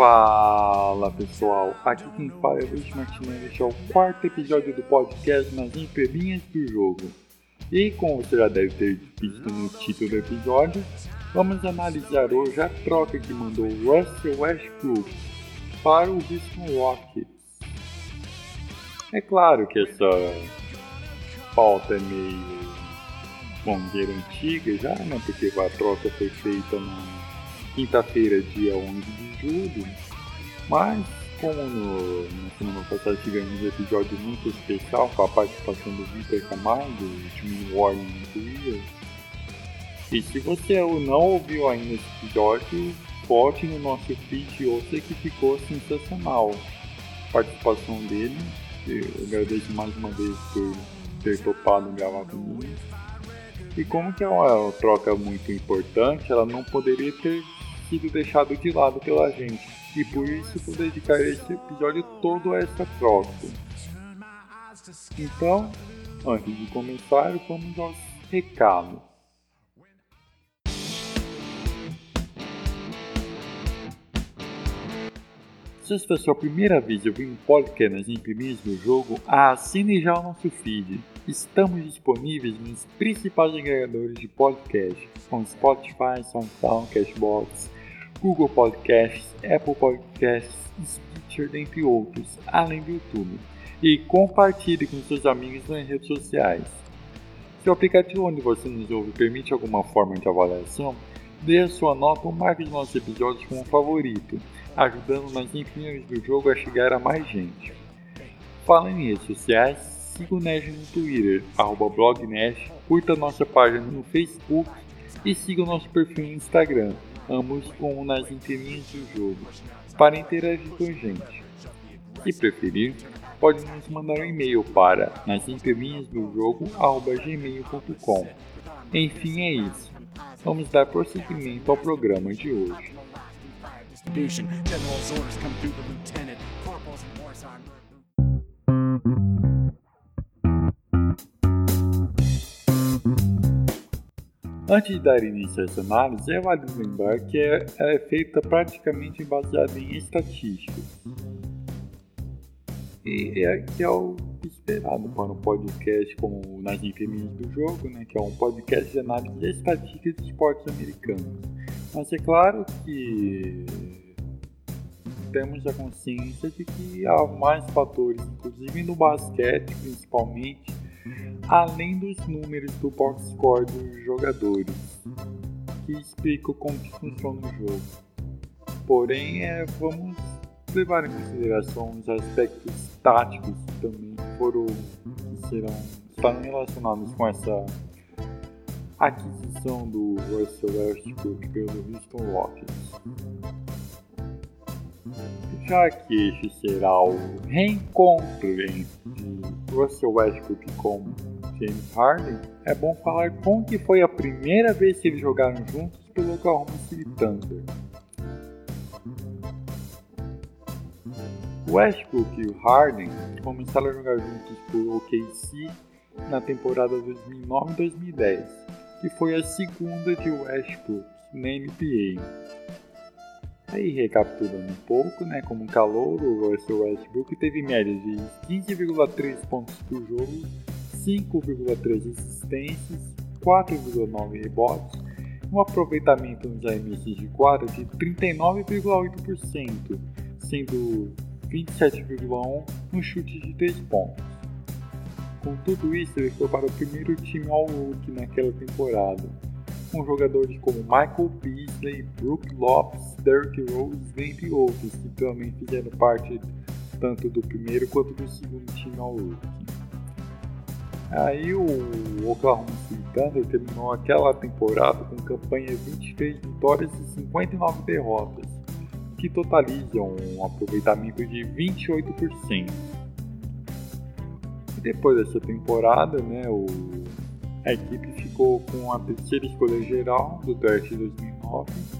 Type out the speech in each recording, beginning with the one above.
Fala pessoal, aqui quem fala é Luiz Martinelli, este é o quarto episódio do podcast nas entrelinhas do jogo. E como você já deve ter visto no título do episódio, vamos analisar hoje a troca que mandou Russell Westbrook para o Houston Rockets. É claro que essa pauta é meio, dizer, antiga já, né? Porque a troca foi feita na quinta-feira, dia 11 julho. Mas, como no, na semana passada tivemos um episódio muito especial com a participação do Vitor Camargo, de New Orleans Warriors. E se você não ouviu ainda esse episódio, volte no nosso feed e ouça que ficou sensacional. A participação dele, eu agradeço mais uma vez por ter topado gravar comigo. E como que é uma troca muito importante, ela não poderia ter sido deixado de lado pela gente. E por isso vou dedicar esse episódio todo a essa troca. Então, antes de começar, vamos aos recados. Se esta é a sua primeira vez ouvindo um podcast nas entrelinhas do jogo, assine já o nosso feed. Estamos disponíveis nos principais agregadores de podcast, como Spotify, SoundCloud, Cashbox, Google Podcasts, Apple Podcasts, Stitcher, dentre outros, além do YouTube. E compartilhe com seus amigos nas redes sociais. Se o aplicativo onde você nos ouve permite alguma forma de avaliação, dê sua nota ou marque os nossos episódios como favorito, ajudando nas infinitas do jogo a chegar a mais gente. Falando em redes sociais, siga o Nash no Twitter, arroba curta nossa página no Facebook e siga o nosso perfil no Instagram, ambos com nas entrelinhas do jogo, para interagir com a gente. Se preferir, pode nos mandar um e-mail para nas do jogo gmail.com. Enfim, é isso. Vamos dar prosseguimento ao programa de hoje. Antes de dar início a essa análise, é válido lembrar que é, ela é feita praticamente baseada em estatísticas. E é, que é o esperado para um podcast como Nas Infeminas do Jogo, né, que é um podcast de análise de estatísticas de esportes americanos. Mas é claro que temos a consciência de que há mais fatores, inclusive no basquete principalmente, além dos números do box score dos jogadores, que explicam como que funciona o jogo. Porém, é, vamos levar em consideração os aspectos táticos que também foram que serão relacionados com essa aquisição do Russell Westbrook pelo Houston Rockets. Já que este será o reencontro entre Russell Westbrook com James Harden, é bom falar como que foi a primeira vez que eles jogaram juntos pelo Oklahoma City Thunder. Westbrook e Harden começaram a jogar juntos por OKC na temporada 2009-2010, que foi a segunda de Westbrook na NBA. Aí, recapitulando um pouco, né, como calor, o Russell Westbrook teve média de 15,3 pontos por jogo 5,3 assistências, 4,9 rebotes, um aproveitamento nos arremessos de quadra de 39,8%, sendo 27,1% no chute de 3 pontos. Com tudo isso, ele foi para o primeiro time All-Rookie naquela temporada, com jogadores como Michael Beasley, Brook Lopes, Derrick Rose, entre outros, que também fizeram parte tanto do primeiro quanto do segundo time All-Rookie. Aí o Oklahoma City Thunder terminou aquela temporada com campanha 23 vitórias e 59 derrotas, que totalizam um aproveitamento de 28%. E depois dessa temporada, né, o, a equipe ficou com a terceira escolha geral do draft de 2009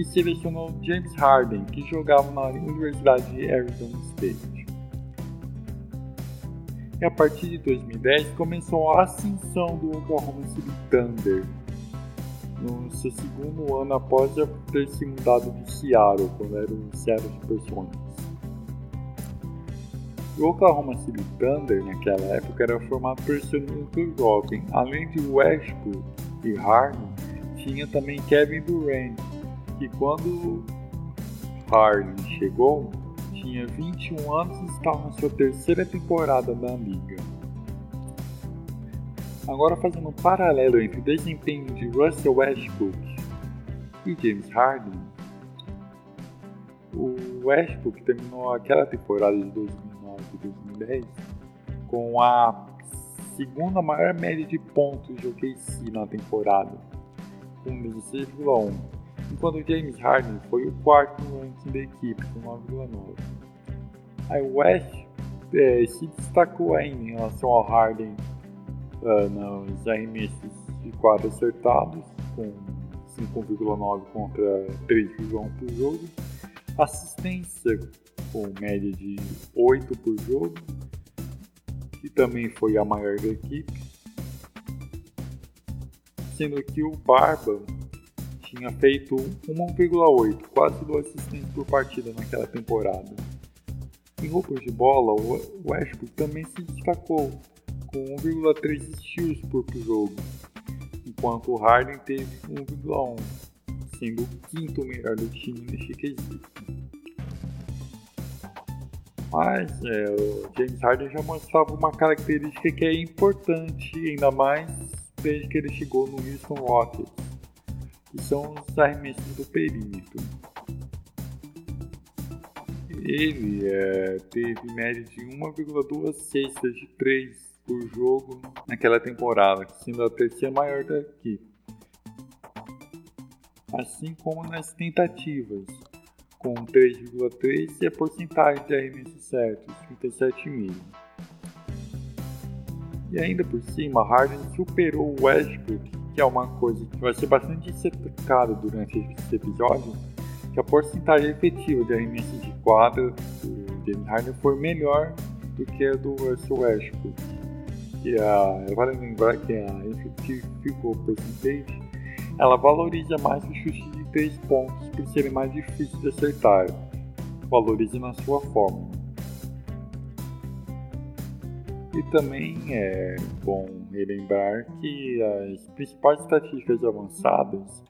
e selecionou James Harden, que jogava na Universidade de Arizona State e a partir de 2010 começou a ascensão do Oklahoma City Thunder. no seu segundo ano após ter se mudado de Seattle, quando era o Seattle Supersonics. O Oklahoma City Thunder, naquela época, era formado por seu núcleo jovem. Além de Westbrook e Harden, tinha também Kevin Durant, que quando Harden chegou, tinha 21 anos e estava na sua terceira temporada na liga. Agora fazendo um paralelo entre o desempenho de Russell Westbrook e James Harden, o Westbrook terminou aquela temporada de 2009 e 2010 com a segunda maior média de pontos de OKC na temporada, com 16,1, enquanto James Harden foi o quarto no ranking da equipe, com 9,9. Aí o West é, se destacou ainda em relação ao Harden uh, nos arremessos de quadro acertados, com 5,9 contra 3,1 por jogo, assistência com média de 8 por jogo, que também foi a maior da equipe, sendo que o Barba tinha feito 1,8, quase 2 assistências por partida naquela temporada. Em roupas de bola, o Westbrook também se destacou, com 1,3 steals por jogo, enquanto o Harden teve 1,1, sendo o quinto melhor do time neste quesito. Mas é, o James Harden já mostrava uma característica que é importante, ainda mais desde que ele chegou no Houston Rockets, que são os arremessos do perímetro. Ele é, teve média de 1,2 cestas de 3 por jogo naquela temporada, sendo a terceira maior da equipe. Assim como nas tentativas, com 3,3 e a porcentagem de arremessos certos, 37,5. E ainda por cima, Harden superou o Westbrook, é uma coisa que vai ser bastante destacada durante esse episódio, que a porcentagem efetiva de arremessos de quadra do James Harden foi melhor do que a do Russell Westbrook que a, vale lembrar que a Effective Percentage ela valoriza mais o chute de 3 pontos por serem mais difíceis de acertar, valoriza na sua forma. E também é bom relembrar que as principais estatísticas avançadas,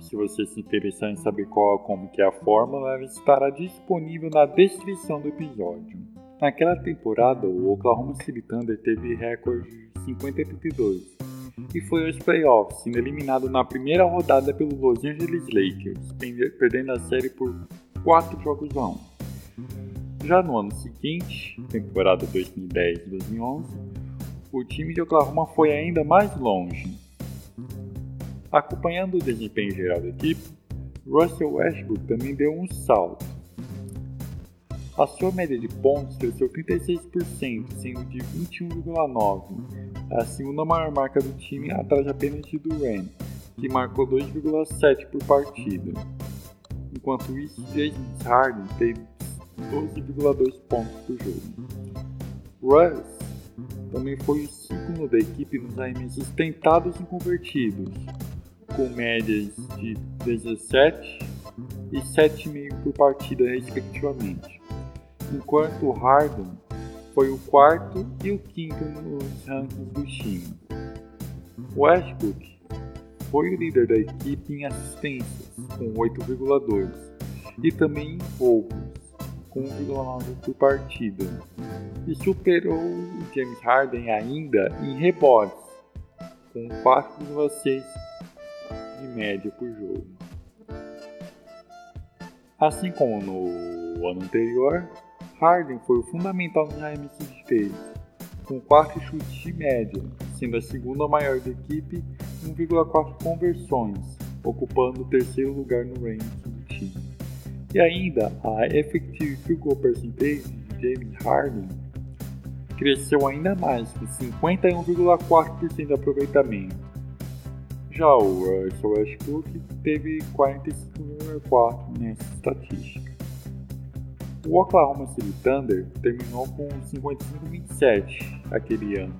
se você se interessar em saber qual como que é a fórmula, ela estará disponível na descrição do episódio. Naquela temporada, o Oklahoma City Thunder teve recorde de 50-32 e foi aos playoffs, sendo eliminado na primeira rodada pelo Los Angeles Lakers, perdendo a série por 4 jogos a 1. Já no ano seguinte, temporada 2010-2011, o time de Oklahoma foi ainda mais longe. Acompanhando o desempenho geral da equipe, Russell Westbrook também deu um salto a sua média de pontos cresceu 36%, sendo de 21,9, a segunda maior marca do time atrás apenas de Duran, que marcou 2,7 por partida. Enquanto isso, James Harden teve 12,2 pontos por jogo. Russ também foi o segundo da equipe nos arremessos tentados e convertidos, com médias de 17 e 7,5 por partida, respectivamente enquanto Harden foi o quarto e o quinto nos rankings do time. Westbrook foi o líder da equipe em assistências, com 8,2, e também em roubos, 1,9 por partida, e superou o James Harden ainda em rebotes, com 4,6 de média por jogo. Assim como no ano anterior, Harden foi o fundamental nos arremessos de três, com 4 chutes de média, sendo a segunda maior da equipe 1,4 conversões, ocupando o terceiro lugar no ranking. E ainda, a effective field goal percentage de James Harden cresceu ainda mais, com 51,4% de aproveitamento. Já o Russell Westbrook teve 45,4% nessa estatística. O Oklahoma City Thunder terminou com 55-27 aquele ano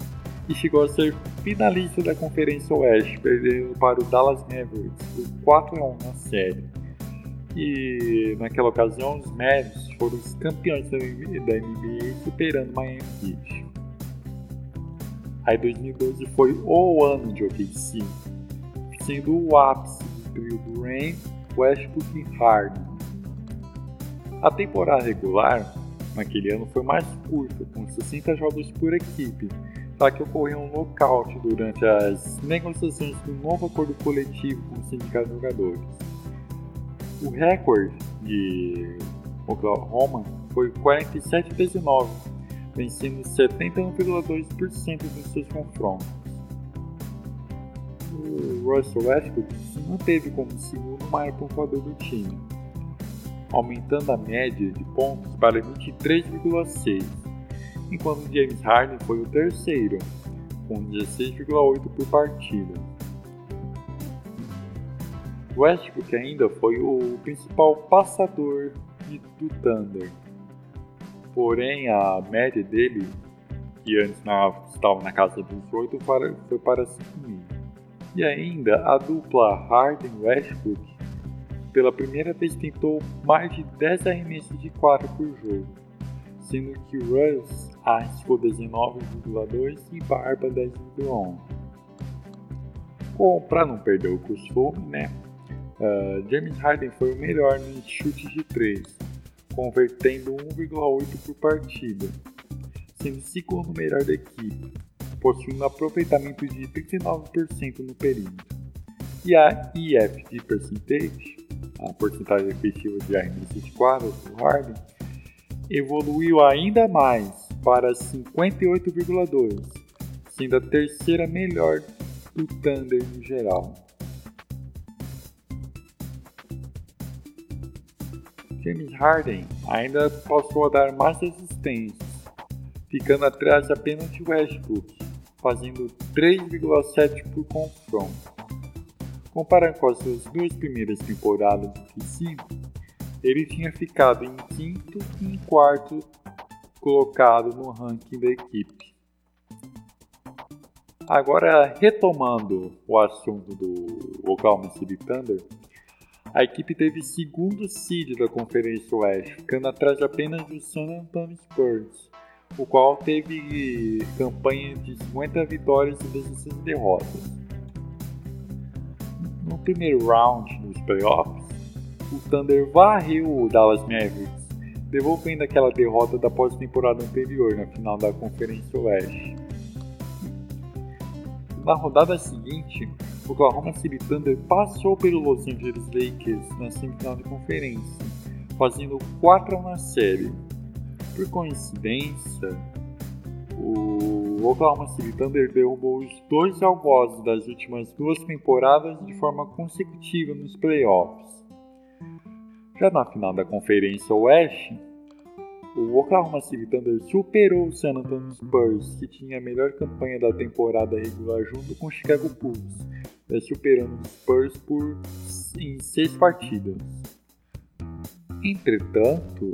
e chegou a ser finalista da Conferência Oeste, perdendo para o Dallas Mavericks por 4 a 1 na série. E naquela ocasião, os Mavericks foram os campeões da NBA, superando Miami Heat. Aí 2012 foi o ano de OKC, sendo o ápice do trio do Rain, Westbrook e Harden. A temporada regular naquele ano foi mais curta, com 60 jogos por equipe, já que ocorreu um lockout durante as negociações do novo acordo coletivo com o sindicato de jogadores. O recorde de Oklahoma foi 47-19, vencendo 71,2% dos seus confrontos. O Russell Westbrook se manteve como segundo maior pontuador do time, aumentando a média de pontos para 23,6 enquanto James Harden foi o terceiro, com 16,8 por partida. Westbrook ainda foi o principal passador do Thunder, porém a média dele, que antes na, estava na casa dos 8, foi para 5 mil. E ainda a dupla Harden-Westbrook pela primeira vez tentou mais de 10 arremessos de 4 por jogo, sendo que Russ arriscou 19,2 e Barba 10,1. Bom, para não perder o costume, né? Uh, James Harden foi o melhor nos chutes de 3, convertendo 1,8 por partida, sendo segundo melhor da equipe, possuindo um aproveitamento de 39% no perímetro. E a EFG Percentage, a porcentagem efetiva de arremessos de quadra do Harden, evoluiu ainda mais para 58,2, sendo a terceira melhor do Thunder no geral. James Harden ainda passou a dar mais assistências, ficando atrás apenas de Westbrook, fazendo 3,7 por confronto. Comparando com as suas duas primeiras temporadas de 5, ele tinha ficado em quinto e em quarto colocado no ranking da equipe. Agora, retomando o assunto do Oklahoma City Thunder, a equipe teve segundo seed da Conferência Oeste, ficando atrás apenas do San Antonio Spurs, o qual teve campanha de 50 vitórias e 16 derrotas. No primeiro round dos playoffs, o Thunder varreu o Dallas Mavericks, devolvendo aquela derrota da pós-temporada anterior na final da Conferência Oeste. Na rodada seguinte, Oklahoma City Thunder passou pelo Los Angeles Lakers na semifinal de conferência, fazendo 4 a 1 na série. Por coincidência, o Oklahoma City Thunder derrubou os dois algozes das últimas duas temporadas de forma consecutiva nos playoffs. Já na final da Conferência Oeste, o Oklahoma City Thunder superou o San Antonio Spurs, que tinha a melhor campanha da temporada regular junto com o Chicago Bulls, né, superando os Spurs por em seis partidas. Entretanto,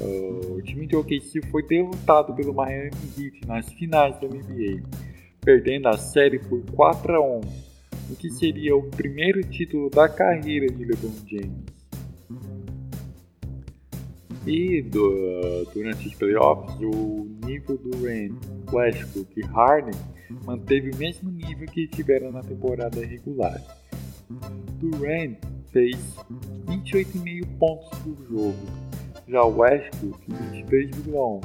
uh, o time de OKC foi derrotado pelo Miami Heat nas finais da NBA, perdendo a série por 4 a 1, o que seria o primeiro título da carreira de LeBron James. E do, durante os playoffs, o nível do Rain, Westbrook e Harden manteve o mesmo nível que tiveram na temporada regular. Durant fez 28,5 pontos por jogo, já Westbrook 23,1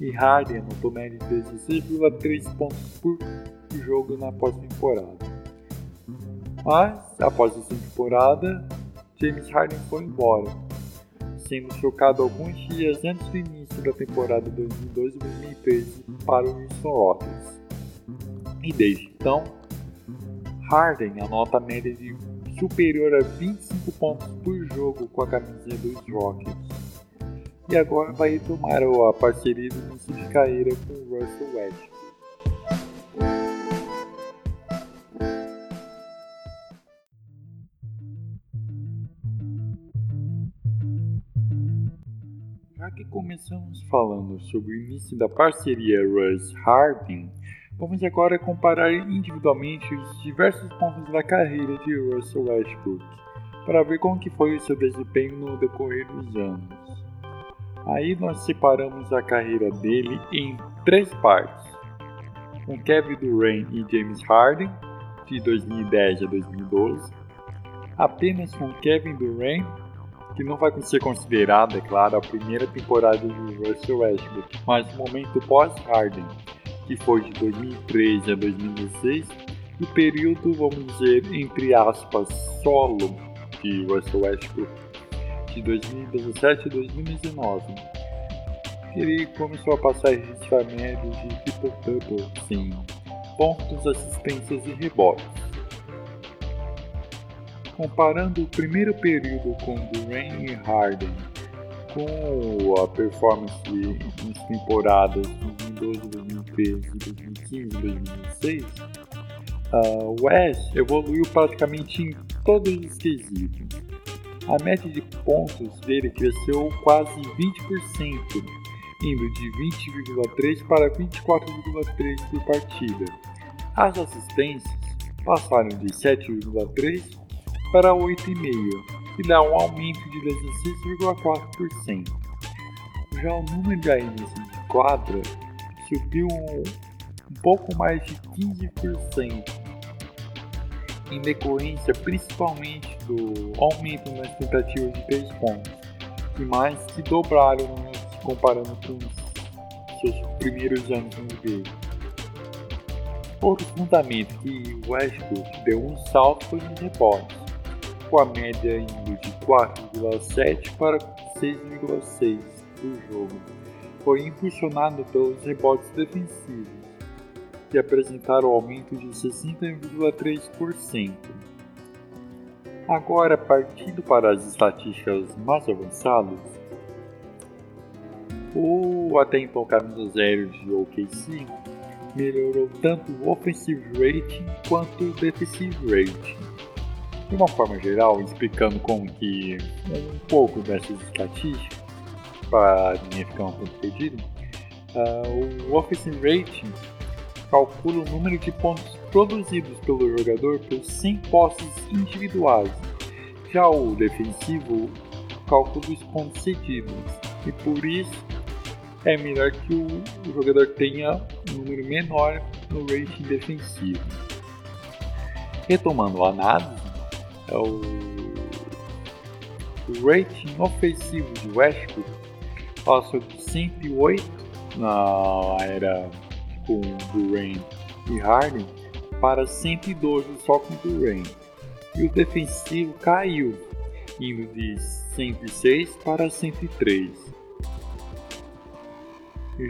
e Harden anotou média de 16,3 pontos por jogo na pós-temporada. Mas, após essa temporada, James Harden foi embora sendo trocado alguns dias antes do início da temporada 2012-2013 para o Houston Rockets. Desde então, Harden anota média de superior a 25 pontos por jogo com a camisinha dos Rockets. E agora vai retomar a parceria do início de carreira com o Russell Westbrook. Já que começamos falando sobre o início da parceria Russ Harden, Vamos agora comparar individualmente os diversos pontos da carreira de Russell Westbrook para ver como que foi o seu desempenho no decorrer dos anos. Aí nós separamos a carreira dele em três partes, com Kevin Durant e James Harden, de 2010 a 2012, apenas com Kevin Durant, que não vai ser considerada, é claro, a primeira temporada de Russell Westbrook, mas o momento pós-Harden, que foi de 2013 a 2016, e o período, vamos dizer, entre aspas, solo de Russell Westbrook de 2017 a 2019. Ele começou a passar registrar médios de triple-double, sim, pontos, assistências e rebotes. Comparando o primeiro período com Durant e Harden com a performance nas temporadas 2012 em de 2015 2016, uh, o Ash evoluiu praticamente em todos os quesitos. A média de pontos dele cresceu quase 20%, indo de 20,3 para 24,3 por partida. As assistências passaram de 7,3 para 8,5 e dá um aumento de 16,4%. Já o número de arremessos de quadra subiu um, pouco mais de 15%, em decorrência principalmente do aumento nas tentativas de 3 pontos, que mais que dobraram se comparando com os seus primeiros anos no NBA. Outro fundamento que Westbrook deu um salto foi nos rebotes com a média indo de 4,7 para 6,6 por jogo. Foi impulsionado pelos rebotes defensivos, que apresentaram aumento de 60,3%. Agora, partindo para as estatísticas mais avançadas, o até então camisa zero de OKC melhorou tanto o offensive rating quanto o defensive rating de uma forma geral, explicando como que um pouco dessas estatísticas, para ninguém ficar um pouco perdido, uh, o Offensive Rating calcula o número de pontos produzidos pelo jogador por 100 posses individuais. Já o defensivo calcula os pontos cedidos, e por isso é melhor que o, jogador tenha um número menor no rating defensivo. Retomando a análise, é o rating ofensivo de Westbrook passou de 108 na era com Durant e Harden para 112 só com Durant. E o defensivo caiu, indo de 106 para 103.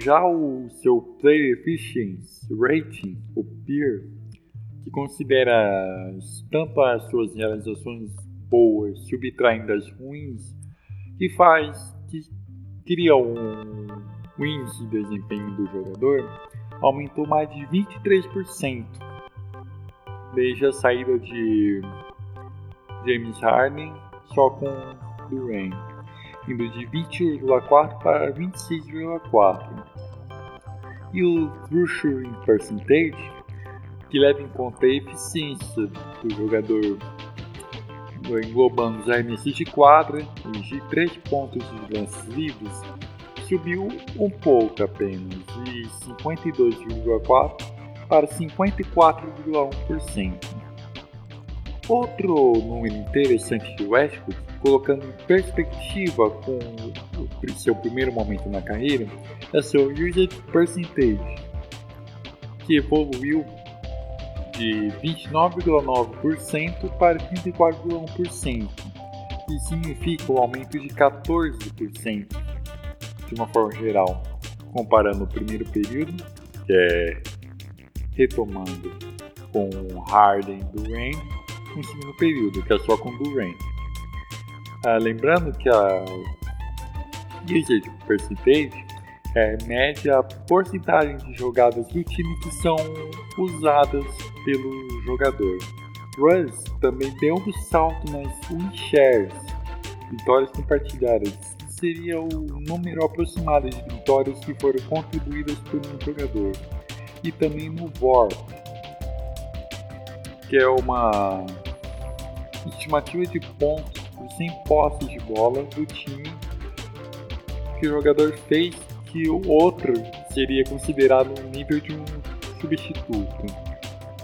Já o seu Player Efficiency Rating, o PEER, que considera tanto as suas realizações boas subtraindo as ruins, que faz que cria um, índice de desempenho do jogador, aumentou mais de 23% desde a saída de James Harden só com Durant, indo de 20,4 para 26,4. E o True Percentage que leva em conta a eficiência do jogador englobando os arremessos de quadra e de 3 pontos de lances livres, subiu um pouco apenas, de 52,4% para 54,1%. Outro número interessante de Westbrook, colocando em perspectiva com seu primeiro momento na carreira, é seu usage percentage, que evoluiu de 29,9% para 34,1%, que significa um aumento de 14% de uma forma geral, comparando o primeiro período, que é retomando com Harden e Durant, com o segundo período, que é só com Durant. Ah, lembrando que a usage percentage é, mede a porcentagem de jogadas do time que são usadas pelo jogador. Russ também deu um salto nas win shares, vitórias compartilhadas, seria o número aproximado de vitórias que foram contribuídas por um jogador. e também no VOR, que é uma estimativa de pontos por 100 posses de bola do time que o jogador fez que o outro seria considerado um nível de um substituto.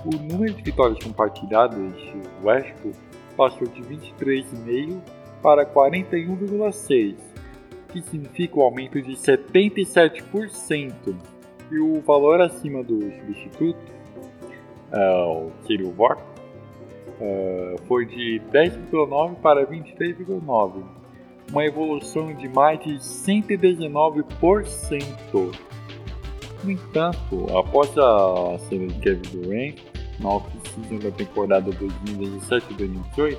O número de vitórias compartilhadas de Westbrook passou de 23,5 para 41,6, que significa um aumento de 77%. E o valor acima do substituto, uh, o Kirill Vort, uh, foi de 10,9 para 23,9, uma evolução de mais de 119%. No entanto, após a cena de Kevin Durant, na off-season da temporada 2017-2018,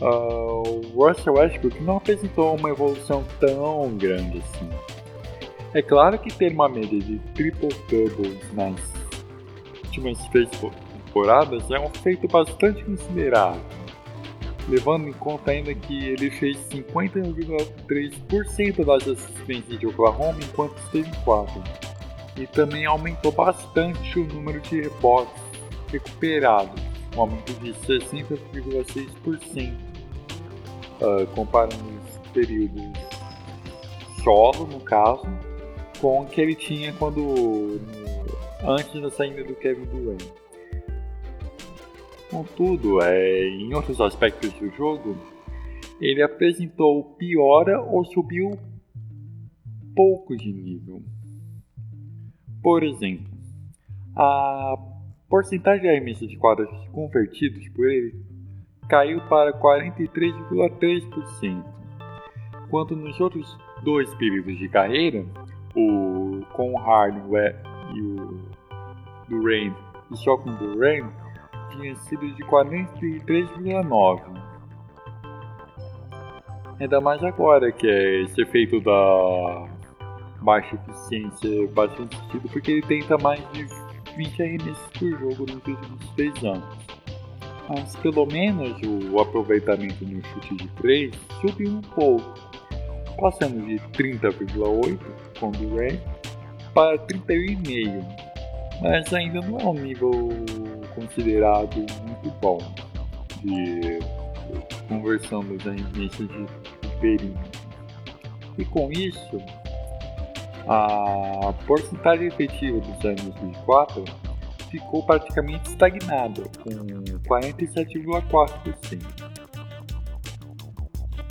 uh, o Russell Westbrook não apresentou uma evolução tão grande assim. É claro que ter uma média de triple-doubles nas últimas três temporadas é um feito bastante considerável, levando em conta ainda que ele fez 50,3% das assistências de Oklahoma enquanto esteve em quadro, e também aumentou bastante o número de rebotes recuperados, um aumento de 60,6%, uh, comparando os períodos solo, no caso, com o que ele tinha quando antes da saída do Kevin Durant. Contudo, é, em outros aspectos do jogo, ele apresentou piora ou subiu pouco de nível. Por exemplo, a porcentagem de arremessos de quadras convertidos por ele caiu para 43,3%, enquanto nos outros dois períodos de carreira, o com o Harden e o Durant e só com Durant, tinha sido de 43,9%. Ainda mais agora que é esse efeito da baixa eficiência bastante sentido, porque ele tenta mais de 20 arremessos por jogo nos últimos 3 anos. Mas pelo menos o aproveitamento no chute de 3 subiu um pouco, passando de 30,8 com Durant para 31,5, mas ainda não é um nível considerado muito bom de conversão dos arremessos de perímetro. E com isso, a porcentagem efetiva dos anos 2004 ficou praticamente estagnada, com 47,4%.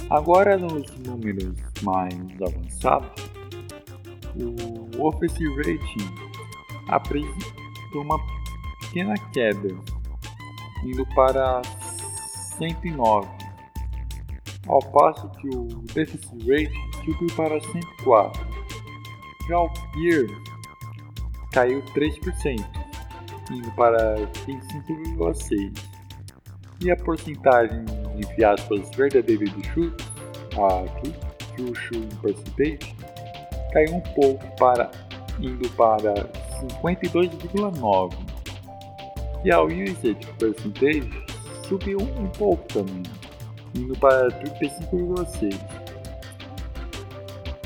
Agora, nos números mais avançados, o Offensive Rating apresentou uma pequena queda, indo para 109, ao passo que o Defensive Rating subiu para 104. Já o PEER caiu 3%, indo para 25,6%. E a porcentagem, entre aspas, verdadeira de chutes, a true shooting percentage, caiu um pouco para indo para 52,9%. E a usage percentage subiu um pouco também, indo para 35,6%.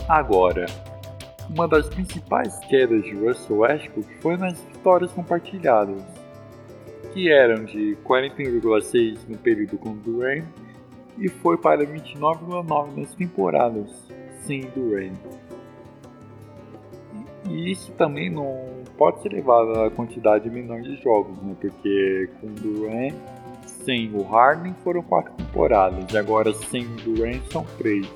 Agora, uma das principais quedas de Russell Westbrook foi nas vitórias compartilhadas, que eram de 41,6 no período com Durant e foi para 29,9 nas temporadas sem Durant. E isso também não pode ser levado à quantidade menor de jogos, né? porque com Durant sem o Harden foram quatro temporadas, e agora sem Durant são três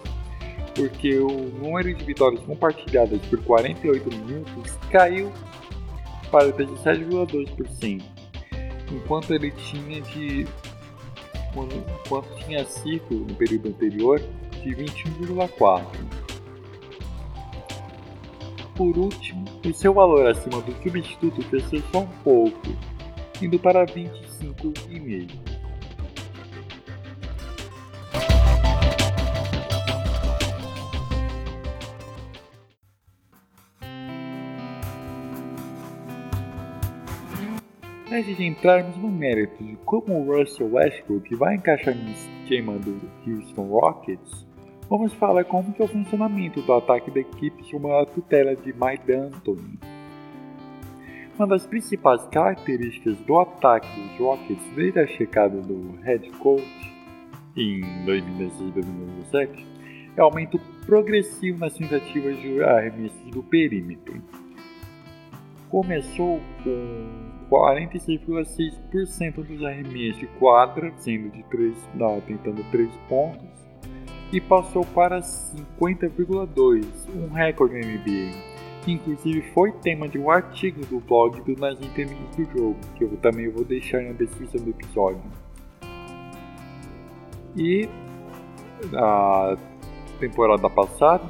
porque o número de vitórias compartilhadas por 48 minutos caiu para 17,2%, enquanto ele tinha de enquanto tinha sido no período anterior de 21,4%. Por último, o seu valor acima do substituto cresceu só um pouco, indo para 25,5%. Antes de entrarmos no mérito de como o Russell Westbrook vai encaixar no esquema do Houston Rockets, vamos falar como que é o funcionamento do ataque da equipe sob a tutela de Mike D'Antoni. Uma das principais características do ataque dos Rockets desde a chegada do head coach em 2016 e 2017 é o aumento progressivo nas tentativas de arremessos do perímetro. Começou com 46,6% dos arremessos de quadra, sendo de 3, não, tentando 3 pontos, e passou para 50,2%, um recorde na NBA que inclusive foi tema de um artigo do blog do Nas Entrelinhas do Jogo, que eu também vou deixar na descrição do episódio. E a temporada passada,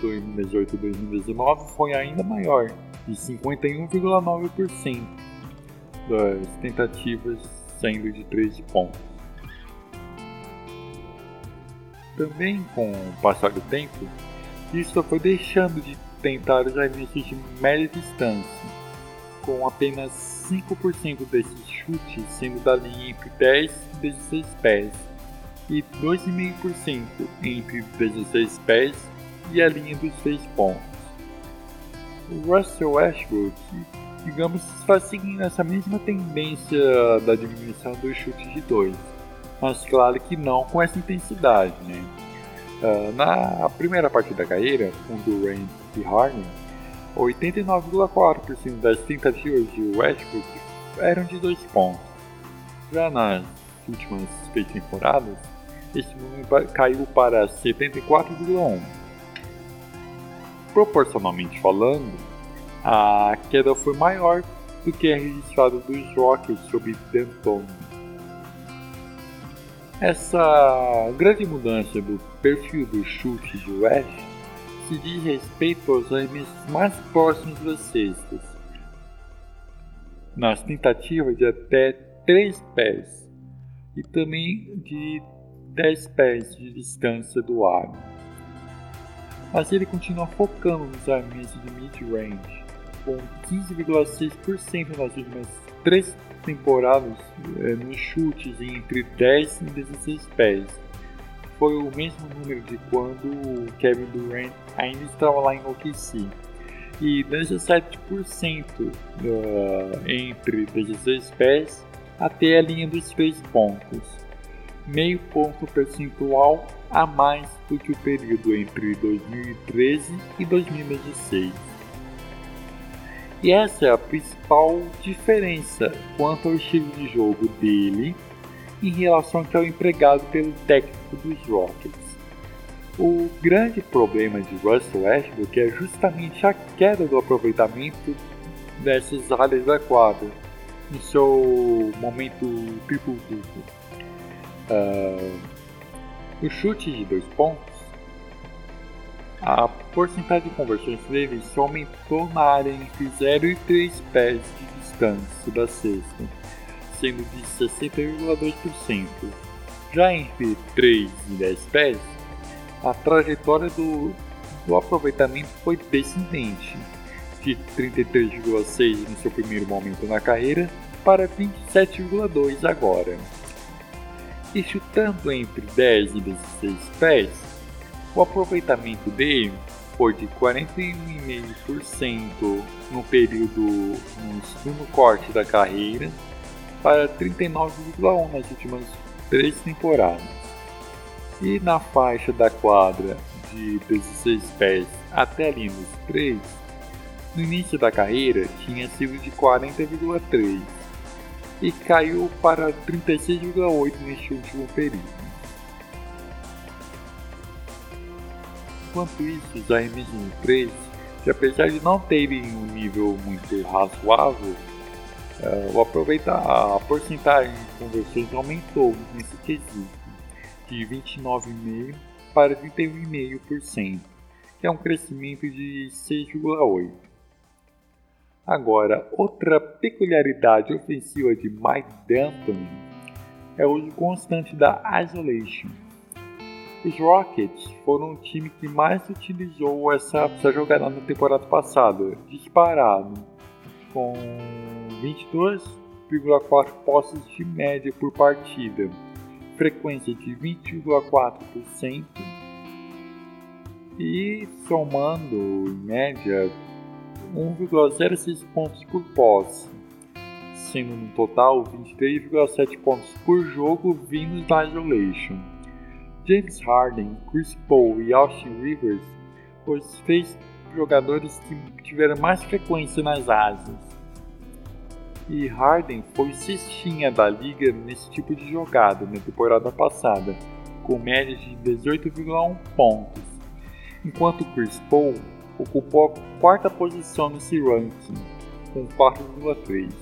2018-2019, foi ainda maior, de 51,9% das tentativas sendo de 13 pontos. Também com o passar do tempo, isso foi deixando de tentar os arremessos de média distância, com apenas 5% desses chutes sendo da linha entre 10 e 16 pés, e 2,5% entre 16 pés e a linha dos 6 pontos. O Russell Westbrook, digamos, está seguindo essa mesma tendência da diminuição dos chutes de 2, mas claro que não com essa intensidade, né? Uh, na primeira parte da carreira, com Durant e Harden, 89,4% das tentativas de Westbrook eram de dois pontos. Já nas últimas temporadas, esse número caiu para 74,1%. Proporcionalmente falando, a queda foi maior do que a registrada dos Rockets sob D'Antoni. Essa grande mudança do perfil do chute de West se diz respeito aos arremessos mais próximos das cestas, nas tentativas de até 3 pés e também de 10 pés de distância do ar. Mas ele continua focando nos arremessos de mid-range, com 15,6% nas últimas 3 temporadas é, nos chutes entre 10 e 16 pés. Foi o mesmo número de quando Kevin Durant ainda estava lá em OKC. E 17% uh, entre 16 pés até a linha dos 3 pontos. Meio ponto percentual a mais do que o período entre 2013 e 2016. E essa é a principal diferença quanto ao estilo de jogo dele em relação ao que é o empregado pelo técnico dos Rockets. O grande problema de Russell Westbrook é justamente a queda do aproveitamento dessas áreas da quadra no seu momento triplo-duplo. Uh, o chute de dois pontos a porcentagem de conversões dele só aumentou na área entre 0 e 3 pés de distância da cesta, sendo de 60,2%. Já entre 3 e 10 pés, a trajetória do, do aproveitamento foi descendente, de 33,6 no seu primeiro momento na carreira para 27,2 agora. E chutando entre 10 e 16 pés, o aproveitamento dele foi de 41,5% no período no segundo corte da carreira para 39,1% nas últimas três temporadas. E na faixa da quadra de 16 pés até a linha dos 3, no início da carreira tinha sido de 40,3% e caiu para 36,8% neste último período. Enquanto isso, os arremessos 3, que apesar de não terem um nível muito razoável, uh, o aproveitar a porcentagem de conversões aumentou nesse quesito, de 29,5% para 31,5%, que é um crescimento de 6,8%. Agora, outra peculiaridade ofensiva de Mike D'Antoni é o uso constante da isolation os Rockets foram o time que mais utilizou essa, essa jogada na temporada passada, disparado, com 22,4 posses de média por partida, frequência de 20,4% e somando em média 1,06 pontos por posse, sendo no total 23,7 pontos por jogo vindos da isolation. James Harden, Chris Paul e Austin Rivers os três jogadores que tiveram mais frequência nas asas. E Harden foi cestinha da liga nesse tipo de jogada na temporada passada, com média de 18,1 pontos, enquanto Chris Paul ocupou a quarta posição nesse ranking, com 4,3.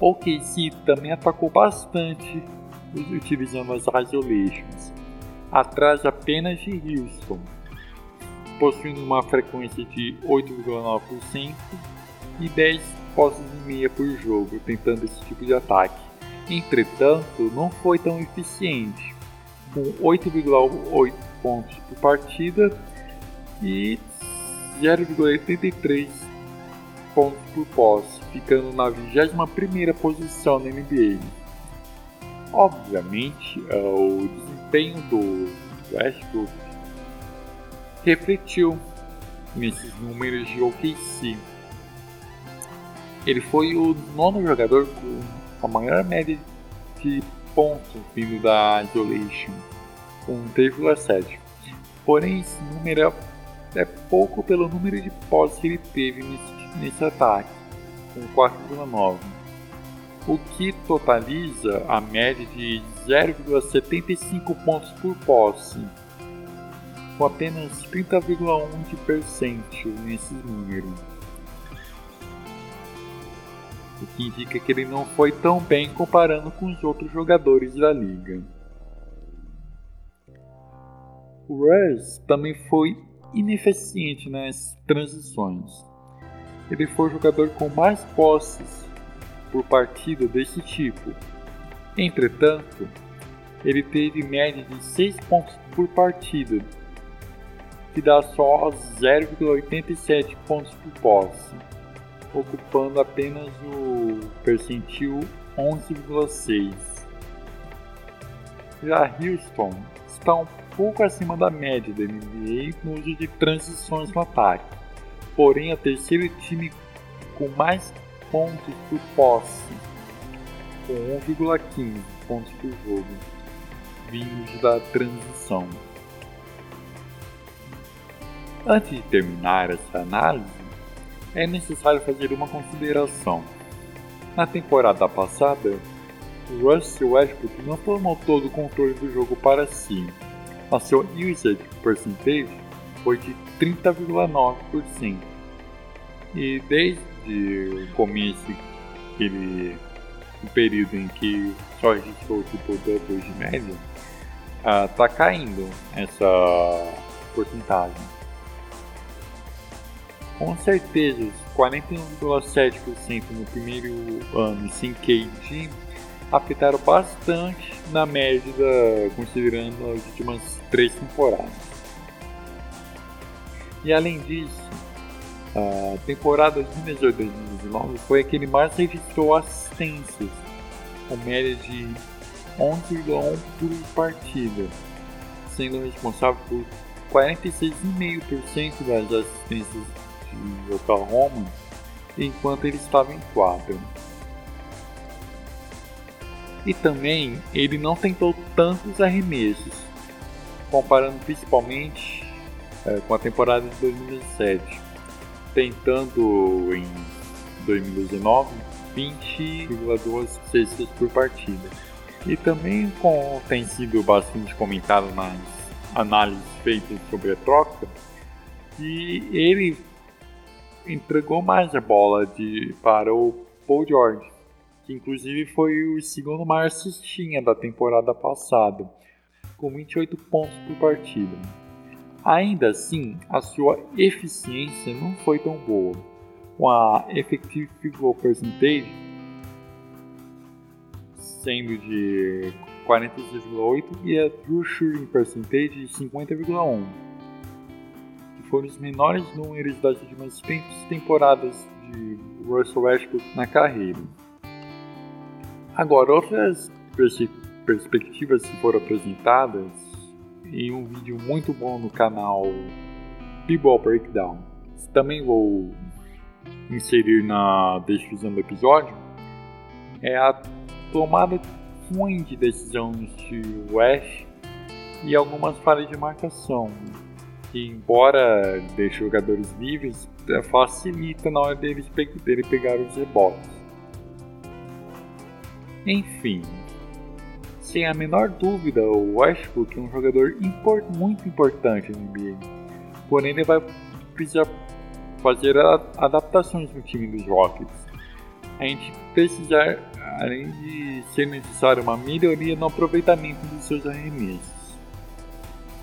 O KC também atacou bastante utilizando as atrás apenas de Houston, possuindo uma frequência de 8,9% e 10 posses e meia por jogo, tentando esse tipo de ataque. Entretanto, não foi tão eficiente, com 8,8 pontos por partida e 0,83 pontos por posse, ficando na 21ª posição na NBA. Obviamente, é, o desempenho do Westbrook refletiu nesses números de OKC. Ele foi o nono jogador com a maior média de pontos vindo da Isolation, com 3,7. Porém, esse número é pouco pelo número de posses que ele teve nesse, nesse ataque, com 4,9 o que totaliza a média de 0,75 pontos por posse, com apenas 30,1 de percentil nesse número. O que indica que ele não foi tão bem comparando com os outros jogadores da liga. O Russ também foi ineficiente nas transições. Ele foi o jogador com mais posses por partida desse tipo. Entretanto, ele teve média de 6 pontos por partida, que dá só 0,87 pontos por posse, ocupando apenas o percentil 11,6. Já Houston está um pouco acima da média da NBA no uso de transições no ataque, porém é o terceiro time com mais pontos por posse, com 1,15 pontos por jogo, vindos da transição. Antes de terminar essa análise, é necessário fazer uma consideração. Na temporada passada, Russell Westbrook não tomou todo o controle do jogo para si, mas seu usage percentage foi de 30,9%. E desde de começo, aquele período em que só registrou tipo doubles de média, uh, tá caindo essa porcentagem. Com certeza, 41,7% no primeiro ano sem KD afetaram bastante na média, considerando as últimas três temporadas. E além disso, a temporada 2018-2019 foi a que ele mais registrou assistências, com média de 11,1 por partida, sendo responsável por 46,5% das assistências de Oklahoma enquanto ele estava em quadra. E também ele não tentou tantos arremessos, comparando principalmente é, com a temporada de 2017 tentando em 2019 20,2 cestas por partida. E também com, tem sido bastante comentado nas análises feitas sobre a troca, que ele entregou mais a bola de, para o Paul George, que inclusive foi o segundo maior cestinha da temporada passada, com 28 pontos por partida. Ainda assim, a sua eficiência não foi tão boa, com a Effective Goal Percentage sendo de 46,8 e a True Shooting Percentage de 50,1, que foram os menores números das últimas temporadas de Russell Westbrook na carreira. Agora, outras perspectivas que foram apresentadas em um vídeo muito bom no canal People Breakdown. também vou inserir na descrição do episódio é a tomada ruim de decisão de West e algumas falhas de marcação, que embora deixe jogadores livres, é, facilita na hora deles pe dele pegar os rebotes. Enfim, sem a menor dúvida, o Westbrook é um jogador import muito importante no NBA, porém ele vai precisar fazer adaptações no time dos Rockets. A gente precisar, além de ser necessário uma melhoria no aproveitamento dos seus arremessos.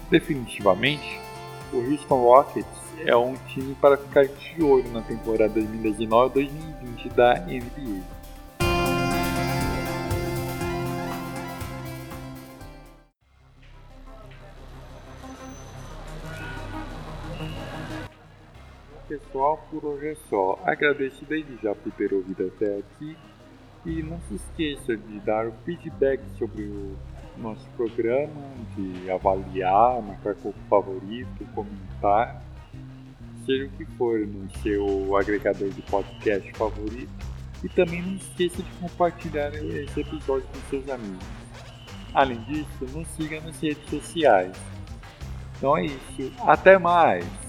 Definitivamente, o Houston Rockets é um time para ficar de olho na temporada 2019-2020 da NBA. Pessoal, por hoje é só. Agradeço desde já por ter ouvido até aqui e não se esqueça de dar o feedback sobre o nosso programa, de avaliar, marcar como favorito, comentar, seja o que for no seu agregador de podcast favorito. E também não esqueça de compartilhar esse episódio com seus amigos. Além disso, nos siga nas redes sociais. Então é isso. Até mais!